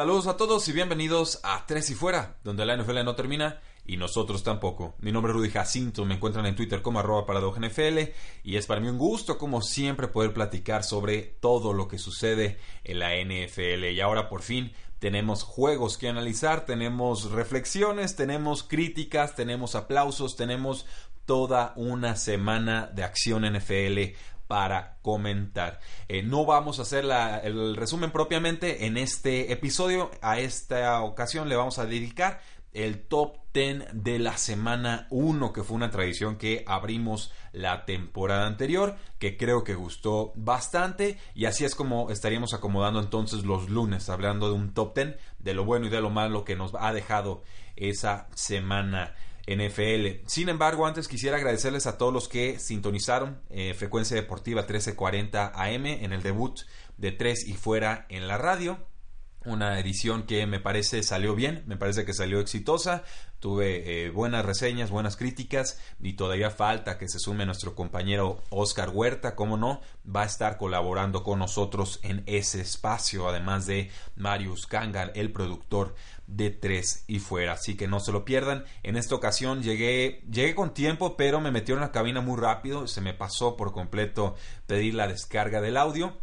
Saludos a todos y bienvenidos a Tres y Fuera, donde la NFL no termina y nosotros tampoco. Mi nombre es Rudy Jacinto, me encuentran en Twitter como arroba NFL y es para mí un gusto, como siempre, poder platicar sobre todo lo que sucede en la NFL. Y ahora por fin tenemos juegos que analizar, tenemos reflexiones, tenemos críticas, tenemos aplausos, tenemos toda una semana de acción NFL para comentar. Eh, no vamos a hacer el resumen propiamente en este episodio. A esta ocasión le vamos a dedicar el top 10 de la semana 1, que fue una tradición que abrimos la temporada anterior, que creo que gustó bastante. Y así es como estaríamos acomodando entonces los lunes, hablando de un top 10, de lo bueno y de lo malo que nos ha dejado esa semana NFL. Sin embargo, antes quisiera agradecerles a todos los que sintonizaron eh, Frecuencia Deportiva 1340 AM en el debut de Tres y Fuera en la radio. Una edición que me parece salió bien, me parece que salió exitosa. Tuve eh, buenas reseñas, buenas críticas y todavía falta que se sume nuestro compañero Oscar Huerta, como no, va a estar colaborando con nosotros en ese espacio, además de Marius Kangan, el productor de tres y fuera. Así que no se lo pierdan. En esta ocasión llegué, llegué con tiempo, pero me metieron en la cabina muy rápido. Se me pasó por completo pedir la descarga del audio.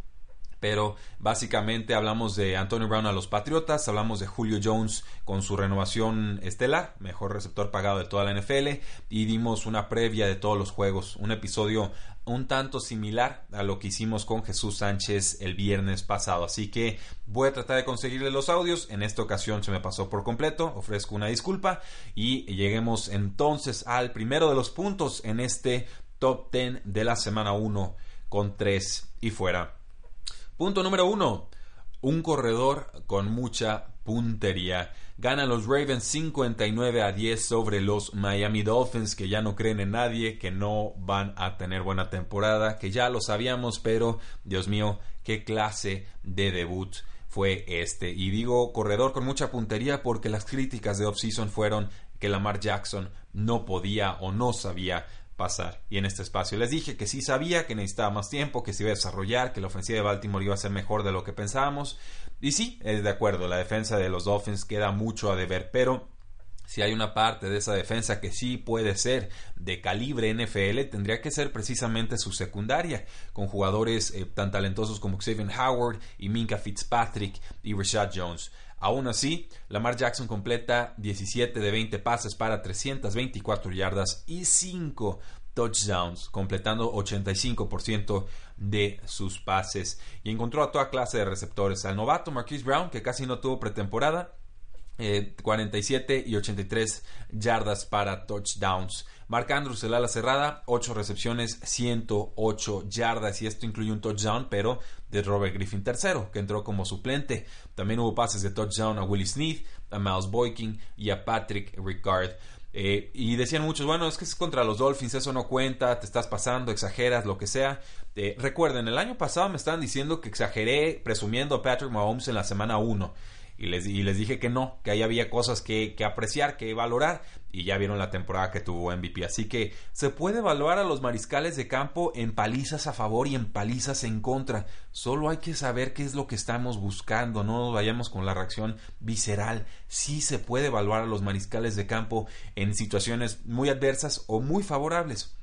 Pero básicamente hablamos de Antonio Brown a los Patriotas, hablamos de Julio Jones con su renovación estelar, mejor receptor pagado de toda la NFL, y dimos una previa de todos los juegos, un episodio un tanto similar a lo que hicimos con Jesús Sánchez el viernes pasado. Así que voy a tratar de conseguirle los audios. En esta ocasión se me pasó por completo. Ofrezco una disculpa. Y lleguemos entonces al primero de los puntos en este top 10 de la semana 1 con 3 y fuera. Punto número 1. Un corredor con mucha puntería. Ganan los Ravens 59 a 10 sobre los Miami Dolphins, que ya no creen en nadie, que no van a tener buena temporada, que ya lo sabíamos, pero Dios mío, qué clase de debut fue este. Y digo corredor con mucha puntería porque las críticas de offseason fueron que Lamar Jackson no podía o no sabía pasar. Y en este espacio les dije que sí sabía, que necesitaba más tiempo, que se iba a desarrollar, que la ofensiva de Baltimore iba a ser mejor de lo que pensábamos. Y sí, es de acuerdo, la defensa de los Dolphins queda mucho a deber, pero si hay una parte de esa defensa que sí puede ser de calibre NFL, tendría que ser precisamente su secundaria, con jugadores eh, tan talentosos como Xavier Howard y Minka Fitzpatrick y Rashad Jones. Aún así, Lamar Jackson completa 17 de 20 pases para 324 yardas y 5 touchdowns, completando 85% de sus pases y encontró a toda clase de receptores. Al novato Marquise Brown, que casi no tuvo pretemporada, 47 eh, y 83 yardas para touchdowns. Mark Andrews, el ala cerrada, 8 recepciones, 108 yardas. Y esto incluye un touchdown, pero de Robert Griffin III, que entró como suplente. También hubo pases de touchdown a Willie Smith, a Miles Boykin y a Patrick Ricard. Eh, y decían muchos, bueno, es que es contra los Dolphins, eso no cuenta, te estás pasando, exageras, lo que sea. Eh, recuerden, el año pasado me estaban diciendo que exageré presumiendo a Patrick Mahomes en la semana 1 y les, y les dije que no, que ahí había cosas que, que, apreciar, que valorar y ya vieron la temporada que tuvo MVP. Así que se puede evaluar a los mariscales de campo en palizas a favor y en palizas en contra. Solo hay que saber qué es lo que estamos buscando, no nos vayamos con la reacción visceral. Sí se puede evaluar a los mariscales de campo en situaciones muy adversas o muy favorables.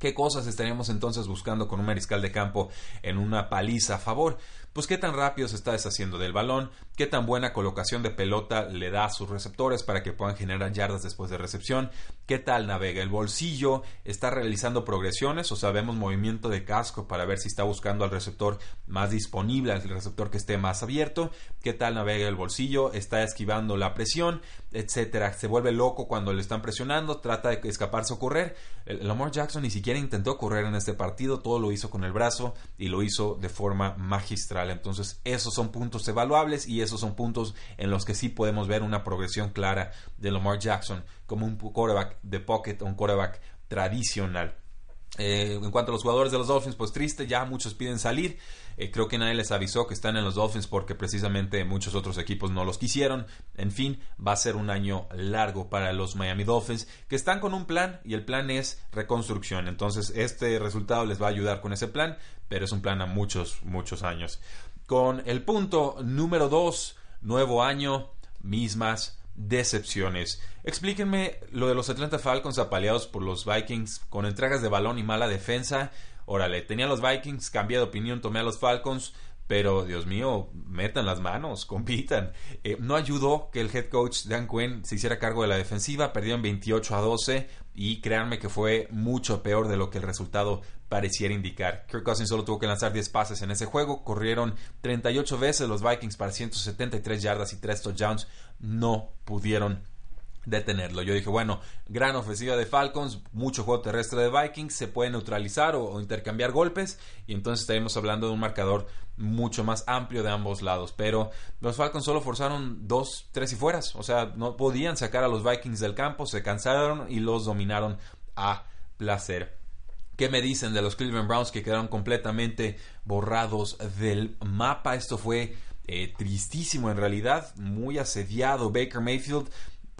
¿Qué cosas estaríamos entonces buscando con un mariscal de campo en una paliza a favor? Pues qué tan rápido se está deshaciendo del balón, qué tan buena colocación de pelota le da a sus receptores para que puedan generar yardas después de recepción, qué tal navega el bolsillo, está realizando progresiones o sabemos movimiento de casco para ver si está buscando al receptor más disponible, al receptor que esté más abierto, qué tal navega el bolsillo, está esquivando la presión, etcétera, se vuelve loco cuando le están presionando, trata de escaparse o correr. Lamar Jackson ni siquiera intentó correr en este partido, todo lo hizo con el brazo y lo hizo de forma magistral. Entonces, esos son puntos evaluables y esos son puntos en los que sí podemos ver una progresión clara de Lamar Jackson como un quarterback de pocket, un quarterback tradicional. Eh, en cuanto a los jugadores de los Dolphins, pues triste, ya muchos piden salir. Eh, creo que nadie les avisó que están en los Dolphins porque precisamente muchos otros equipos no los quisieron. En fin, va a ser un año largo para los Miami Dolphins que están con un plan y el plan es reconstrucción. Entonces este resultado les va a ayudar con ese plan, pero es un plan a muchos, muchos años. Con el punto número 2, nuevo año, mismas decepciones. Explíquenme lo de los Atlanta Falcons apaleados por los Vikings con entregas de balón y mala defensa. Órale, tenía a los Vikings, cambié de opinión, tomé a los Falcons, pero Dios mío, metan las manos, compitan. Eh, no ayudó que el head coach Dan Quinn se hiciera cargo de la defensiva, perdieron 28 a 12 y créanme que fue mucho peor de lo que el resultado pareciera indicar. Kirk Cousins solo tuvo que lanzar 10 pases en ese juego, corrieron 38 veces los Vikings para 173 yardas y 3 touchdowns, no pudieron detenerlo. Yo dije, bueno, gran ofensiva de Falcons, mucho juego terrestre de Vikings, se puede neutralizar o, intercambiar golpes y entonces estaremos hablando de un marcador mucho más amplio de ambos lados. Pero los Falcons solo forzaron dos, tres y fueras, o sea, no podían sacar a los Vikings del campo, se cansaron y los dominaron a placer. ¿Qué me dicen de los Cleveland Browns que quedaron completamente borrados del mapa? Esto fue eh, tristísimo en realidad, muy asediado. Baker Mayfield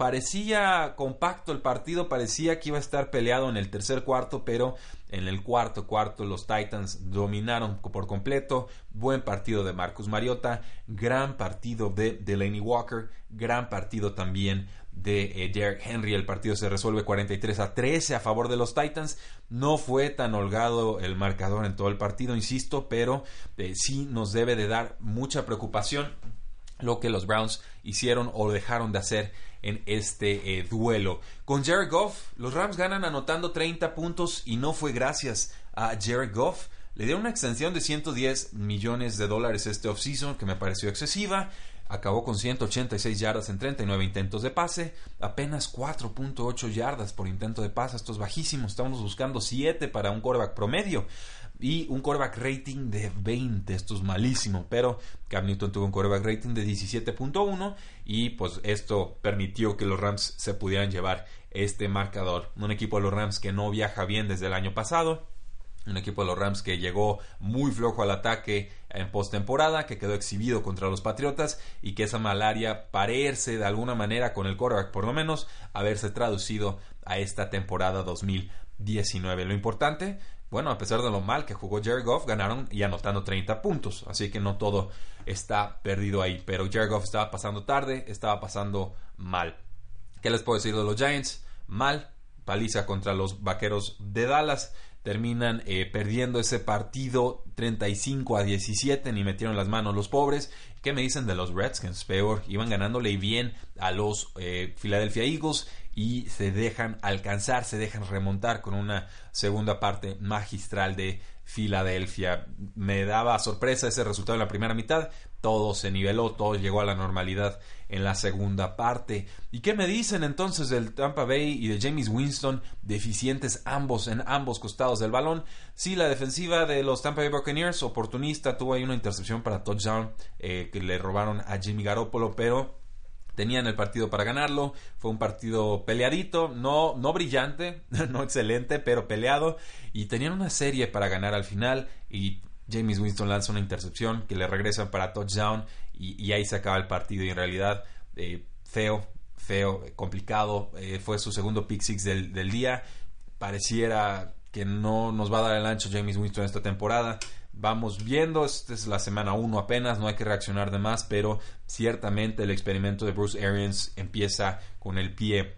parecía compacto el partido, parecía que iba a estar peleado en el tercer cuarto, pero en el cuarto cuarto los Titans dominaron por completo. Buen partido de Marcus Mariota, gran partido de Delaney Walker, gran partido también de eh, Derek Henry. El partido se resuelve 43 a 13 a favor de los Titans. No fue tan holgado el marcador en todo el partido, insisto, pero eh, sí nos debe de dar mucha preocupación lo que los Browns hicieron o dejaron de hacer en este eh, duelo. Con Jared Goff, los Rams ganan anotando 30 puntos y no fue gracias a Jared Goff. Le dieron una extensión de 110 millones de dólares este offseason que me pareció excesiva. Acabó con 186 yardas en 39 intentos de pase, apenas 4.8 yardas por intento de pase. Esto es bajísimo. Estamos buscando 7 para un quarterback promedio y un quarterback rating de 20. Esto es malísimo, pero Cam Newton tuvo un quarterback rating de 17.1 y pues esto permitió que los Rams se pudieran llevar este marcador. Un equipo de los Rams que no viaja bien desde el año pasado. Un equipo de los Rams que llegó muy flojo al ataque en postemporada, que quedó exhibido contra los Patriotas y que esa malaria parece de alguna manera con el quarterback, por lo menos, haberse traducido a esta temporada 2019. Lo importante bueno, a pesar de lo mal que jugó Jared Goff, ganaron y anotando 30 puntos. Así que no todo está perdido ahí. Pero Jared Goff estaba pasando tarde, estaba pasando mal. ¿Qué les puedo decir de los Giants? Mal. Paliza contra los Vaqueros de Dallas. Terminan eh, perdiendo ese partido 35 a 17. Ni metieron las manos los pobres. ¿Qué me dicen de los Redskins? Peor. Iban ganándole bien a los eh, Philadelphia Eagles y se dejan alcanzar, se dejan remontar con una segunda parte magistral de Filadelfia. Me daba sorpresa ese resultado en la primera mitad, todo se niveló, todo llegó a la normalidad en la segunda parte. ¿Y qué me dicen entonces del Tampa Bay y de James Winston, deficientes ambos en ambos costados del balón? Sí, la defensiva de los Tampa Bay Buccaneers, oportunista, tuvo ahí una intercepción para touchdown eh, que le robaron a Jimmy Garoppolo, pero tenían el partido para ganarlo. Fue un partido peleadito, no, no brillante, no excelente, pero peleado. Y tenían una serie para ganar al final. Y James Winston lanza una intercepción que le regresan para touchdown. Y, ahí se acaba el partido. Y en realidad, eh, feo, feo, complicado. Eh, fue su segundo pick six del, del día. Pareciera que no nos va a dar el ancho James Winston esta temporada vamos viendo, esta es la semana 1 apenas, no hay que reaccionar de más, pero ciertamente el experimento de Bruce Arians empieza con el pie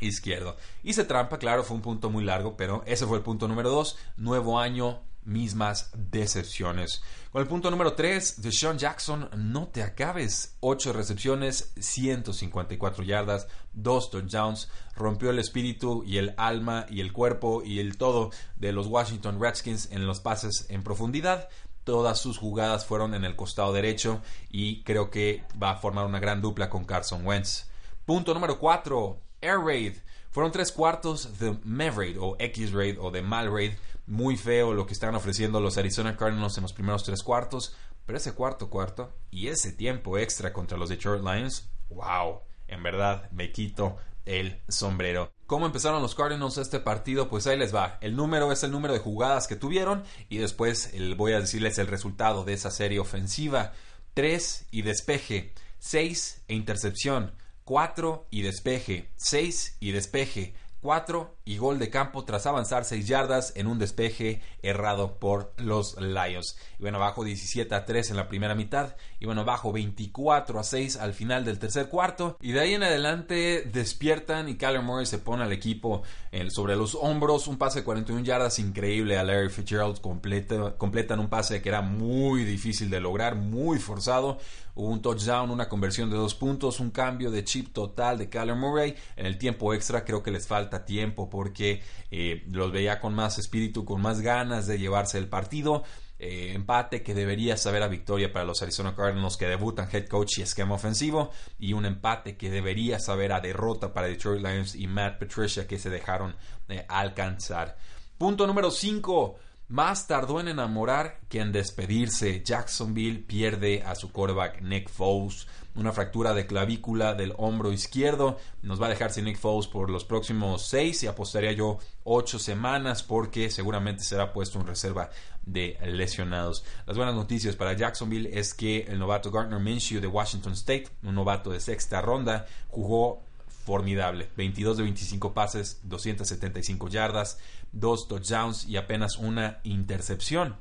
izquierdo. Hice trampa, claro, fue un punto muy largo, pero ese fue el punto número 2, nuevo año, mismas decepciones. Con el punto número 3, Sean Jackson, no te acabes. 8 recepciones, 154 yardas, 2 touchdowns. Rompió el espíritu y el alma y el cuerpo y el todo de los Washington Redskins en los pases en profundidad. Todas sus jugadas fueron en el costado derecho y creo que va a formar una gran dupla con Carson Wentz. Punto número 4, Air Raid Fueron tres cuartos de Mav-Raid o X-Raid o de Mal-Raid. Muy feo lo que están ofreciendo los Arizona Cardinals en los primeros tres cuartos. Pero ese cuarto cuarto y ese tiempo extra contra los Detroit Lions, wow, en verdad me quito el sombrero. ¿Cómo empezaron los Cardinals este partido? Pues ahí les va. El número es el número de jugadas que tuvieron y después voy a decirles el resultado de esa serie ofensiva. 3 y despeje, 6 e intercepción, 4 y despeje, 6 y despeje, 4 y gol de campo tras avanzar 6 yardas en un despeje errado por los Lions. Y bueno, bajo 17 a 3 en la primera mitad. Y bueno, bajo 24 a 6 al final del tercer cuarto. Y de ahí en adelante despiertan y Kyler Murray se pone al equipo sobre los hombros. Un pase de 41 yardas increíble a Larry Fitzgerald. Completa, completan un pase que era muy difícil de lograr, muy forzado. Hubo un touchdown, una conversión de dos puntos, un cambio de chip total de Kyler Murray. En el tiempo extra creo que les falta tiempo porque eh, los veía con más espíritu, con más ganas de llevarse el partido. Eh, empate que debería saber a victoria para los Arizona Cardinals que debutan head coach y esquema ofensivo y un empate que debería saber a derrota para Detroit Lions y Matt Patricia que se dejaron eh, alcanzar. Punto número 5. Más tardó en enamorar que en despedirse. Jacksonville pierde a su quarterback Nick Foles. Una fractura de clavícula del hombro izquierdo. Nos va a dejar sin Nick Foles por los próximos seis y apostaría yo ocho semanas porque seguramente será puesto en reserva de lesionados. Las buenas noticias para Jacksonville es que el novato Gardner Minshew de Washington State, un novato de sexta ronda, jugó formidable. 22 de 25 pases, 275 yardas, dos touchdowns y apenas una intercepción.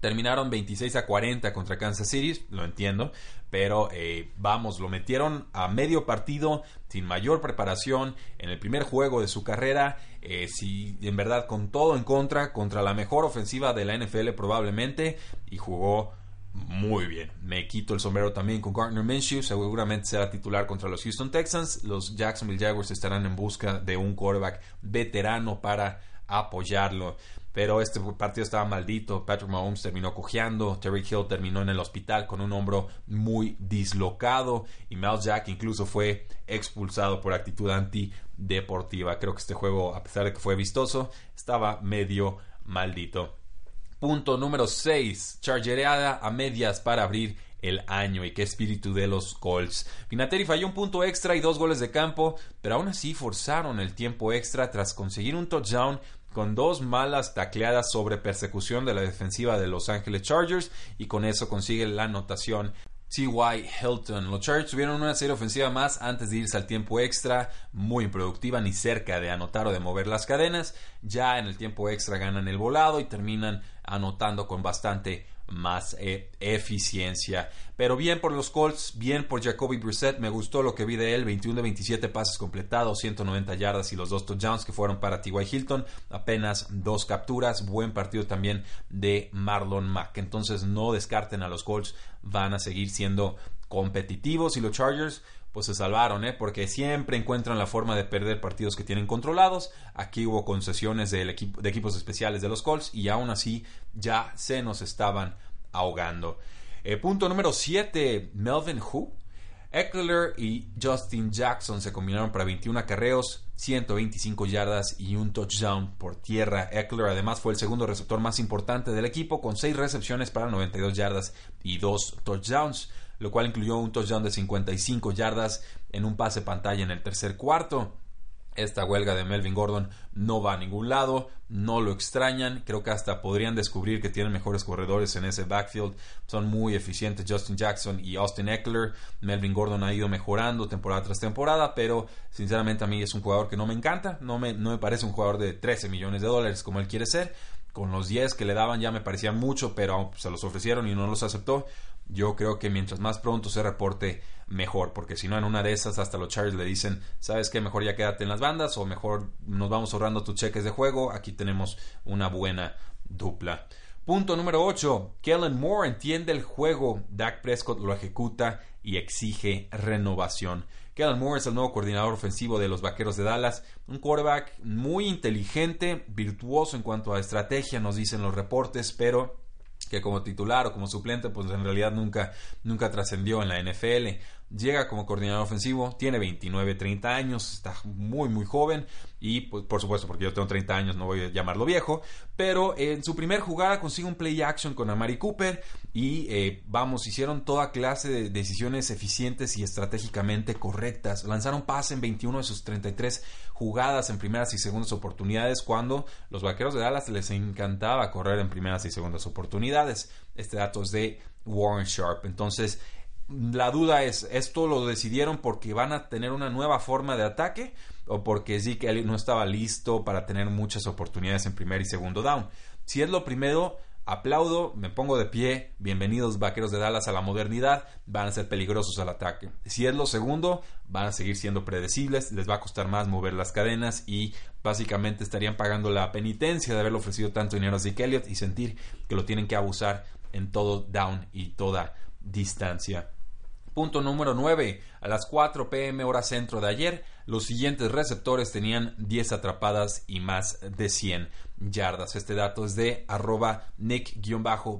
Terminaron 26 a 40 contra Kansas City, lo entiendo, pero eh, vamos, lo metieron a medio partido sin mayor preparación en el primer juego de su carrera, eh, en verdad con todo en contra, contra la mejor ofensiva de la NFL probablemente, y jugó muy bien. Me quito el sombrero también con Gardner Minshew. Seguramente será titular contra los Houston Texans. Los Jacksonville Jaguars estarán en busca de un quarterback veterano para apoyarlo. Pero este partido estaba maldito. Patrick Mahomes terminó cojeando. Terry Hill terminó en el hospital con un hombro muy dislocado. Y Mel Jack incluso fue expulsado por actitud antideportiva. Creo que este juego, a pesar de que fue vistoso, estaba medio maldito. Punto número 6. Chargereada a medias para abrir el año y qué espíritu de los Colts. Vinatieri falló un punto extra y dos goles de campo, pero aún así forzaron el tiempo extra tras conseguir un touchdown con dos malas tacleadas sobre persecución de la defensiva de Los Angeles Chargers y con eso consigue la anotación T.Y. Hilton. Los Chargers tuvieron una serie ofensiva más antes de irse al tiempo extra, muy improductiva, ni cerca de anotar o de mover las cadenas. Ya en el tiempo extra ganan el volado y terminan anotando con bastante más eh, eficiencia. Pero bien por los Colts, bien por Jacoby Brissett, me gustó lo que vi de él, 21 de 27 pases completados, 190 yardas y los dos touchdowns que fueron para T.Y. Hilton, apenas dos capturas, buen partido también de Marlon Mack. Entonces no descarten a los Colts, van a seguir siendo competitivos y los Chargers pues se salvaron, ¿eh? porque siempre encuentran la forma de perder partidos que tienen controlados. Aquí hubo concesiones del equipo, de equipos especiales de los Colts y aún así ya se nos estaban ahogando. Eh, punto número 7, Melvin Who. Eckler y Justin Jackson se combinaron para 21 acarreos, 125 yardas y un touchdown por tierra. Eckler además fue el segundo receptor más importante del equipo con 6 recepciones para 92 yardas y 2 touchdowns lo cual incluyó un touchdown de 55 yardas en un pase pantalla en el tercer cuarto. Esta huelga de Melvin Gordon no va a ningún lado, no lo extrañan, creo que hasta podrían descubrir que tienen mejores corredores en ese backfield, son muy eficientes Justin Jackson y Austin Eckler, Melvin Gordon ha ido mejorando temporada tras temporada, pero sinceramente a mí es un jugador que no me encanta, no me, no me parece un jugador de 13 millones de dólares como él quiere ser, con los 10 que le daban ya me parecían mucho, pero se los ofrecieron y no los aceptó, yo creo que mientras más pronto se reporte, mejor, porque si no, en una de esas, hasta los Chargers le dicen, ¿sabes qué? Mejor ya quédate en las bandas o mejor nos vamos ahorrando tus cheques de juego. Aquí tenemos una buena dupla. Punto número 8. Kellen Moore entiende el juego. Dak Prescott lo ejecuta y exige renovación. Kellen Moore es el nuevo coordinador ofensivo de los Vaqueros de Dallas. Un quarterback muy inteligente, virtuoso en cuanto a estrategia, nos dicen los reportes, pero que como titular o como suplente, pues en realidad nunca, nunca trascendió en la NFL. Llega como coordinador ofensivo, tiene 29, 30 años, está muy, muy joven y pues, por supuesto porque yo tengo 30 años no voy a llamarlo viejo, pero en su primer jugada consigue un play action con Amari Cooper y eh, vamos, hicieron toda clase de decisiones eficientes y estratégicamente correctas. Lanzaron pase en 21 de sus 33 jugadas en primeras y segundas oportunidades cuando los vaqueros de Dallas les encantaba correr en primeras y segundas oportunidades. Este dato es de Warren Sharp. Entonces, la duda es, ¿esto lo decidieron porque van a tener una nueva forma de ataque o porque Zeke no estaba listo para tener muchas oportunidades en primer y segundo down? Si es lo primero, aplaudo, me pongo de pie, bienvenidos vaqueros de Dallas a la modernidad, van a ser peligrosos al ataque. Si es lo segundo, van a seguir siendo predecibles, les va a costar más mover las cadenas y básicamente estarían pagando la penitencia de haberle ofrecido tanto dinero a Zeke Elliott y sentir que lo tienen que abusar en todo down y toda distancia. Punto número 9. A las 4 pm hora centro de ayer, los siguientes receptores tenían 10 atrapadas y más de 100 yardas. Este dato es de arroba nick-bdge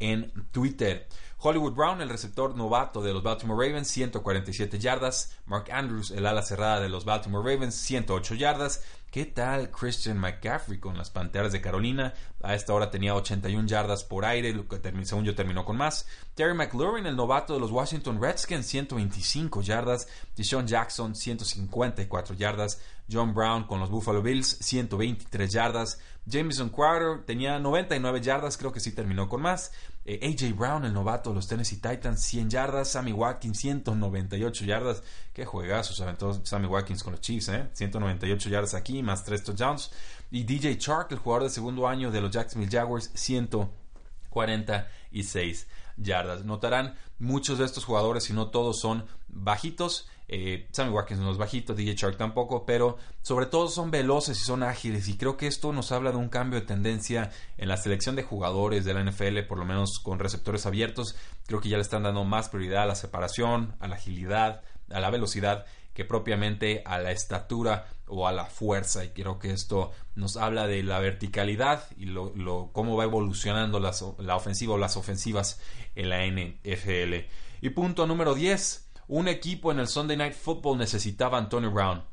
en Twitter. Hollywood Brown, el receptor novato de los Baltimore Ravens, 147 yardas. Mark Andrews, el ala cerrada de los Baltimore Ravens, 108 yardas. ¿Qué tal Christian McCaffrey con las Panteras de Carolina? A esta hora tenía 81 yardas por aire, lo que según yo terminó con más. Terry McLaurin, el novato de los Washington Redskins, 125 yardas. Deshaun Jackson, 154 yardas. John Brown con los Buffalo Bills, 123 yardas. Jameson Crowder tenía 99 yardas, creo que sí terminó con más. Eh, AJ Brown, el novato de los Tennessee Titans, 100 yardas. Sammy Watkins, 198 yardas. Qué juegazos aventó Sammy Watkins con los Chiefs, ¿eh? 198 yardas aquí, más 3 touchdowns. Y DJ Chark, el jugador de segundo año de los Jacksonville Jaguars, 146 yardas. Notarán, muchos de estos jugadores, si no todos, son bajitos. Eh, Sammy Watkins no es bajito, DJ Shark tampoco, pero sobre todo son veloces y son ágiles. Y creo que esto nos habla de un cambio de tendencia en la selección de jugadores de la NFL, por lo menos con receptores abiertos. Creo que ya le están dando más prioridad a la separación, a la agilidad, a la velocidad que propiamente a la estatura o a la fuerza y creo que esto nos habla de la verticalidad y lo, cómo va evolucionando la ofensiva o las ofensivas en la NFL. Y punto número 10. Un equipo en el Sunday Night Football necesitaba a Antonio Brown.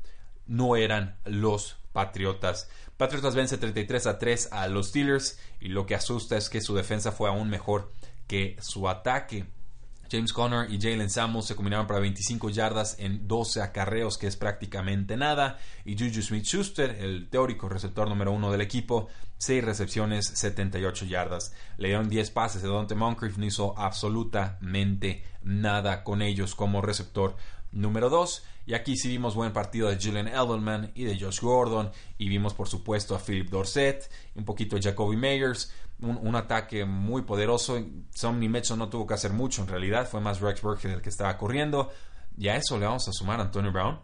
No eran los Patriotas. Patriotas vence 33 a 3 a los Steelers y lo que asusta es que su defensa fue aún mejor que su ataque. James Conner y Jalen Samuels se combinaron para 25 yardas en 12 acarreos, que es prácticamente nada. Y Juju Smith Schuster, el teórico receptor número uno del equipo, 6 recepciones, 78 yardas. Le dieron 10 pases. de Dante Moncrief no hizo absolutamente nada con ellos como receptor número 2. Y aquí sí vimos buen partido de Julian Edelman y de Josh Gordon. Y vimos, por supuesto, a Philip Dorset, un poquito de Jacoby Meyers un, ataque muy poderoso. Somni Mitchell no tuvo que hacer mucho en realidad, fue más Rex Burkhead el que estaba corriendo. Y a eso le vamos a sumar a Antonio Brown.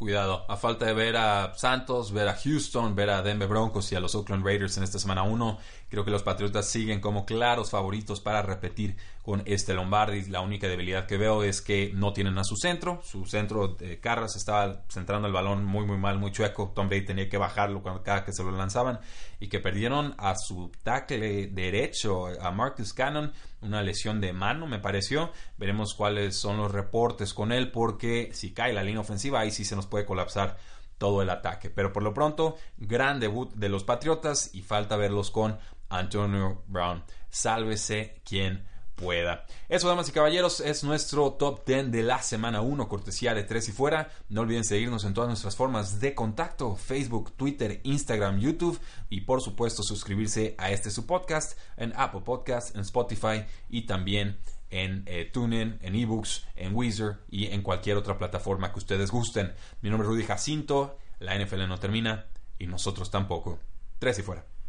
Cuidado, a falta de ver a Santos, ver a Houston, ver a Denver Broncos y a los Oakland Raiders en esta semana 1, creo que los Patriotas siguen como claros favoritos para repetir con este Lombardi. La única debilidad que veo es que no tienen a su centro. Su centro de Carras estaba centrando el balón muy, muy mal, muy chueco. Tom Brady tenía que bajarlo cada que se lo lanzaban. Y que perdieron a su tackle derecho, a Marcus Cannon, una lesión de mano, me pareció. Veremos cuáles son los reportes con él, porque si cae la línea ofensiva, ahí sí se nos puede colapsar todo el ataque. Pero por lo pronto, gran debut de los Patriotas y falta verlos con Antonio Brown. Sálvese quien pueda. Eso, damas y caballeros, es nuestro top 10 de la semana 1, cortesía de 3 y fuera. No olviden seguirnos en todas nuestras formas de contacto, Facebook, Twitter, Instagram, YouTube y por supuesto suscribirse a este su podcast en Apple Podcast, en Spotify y también en eh, TuneIn, en eBooks, en Weezer y en cualquier otra plataforma que ustedes gusten. Mi nombre es Rudy Jacinto, la NFL no termina y nosotros tampoco. 3 y fuera.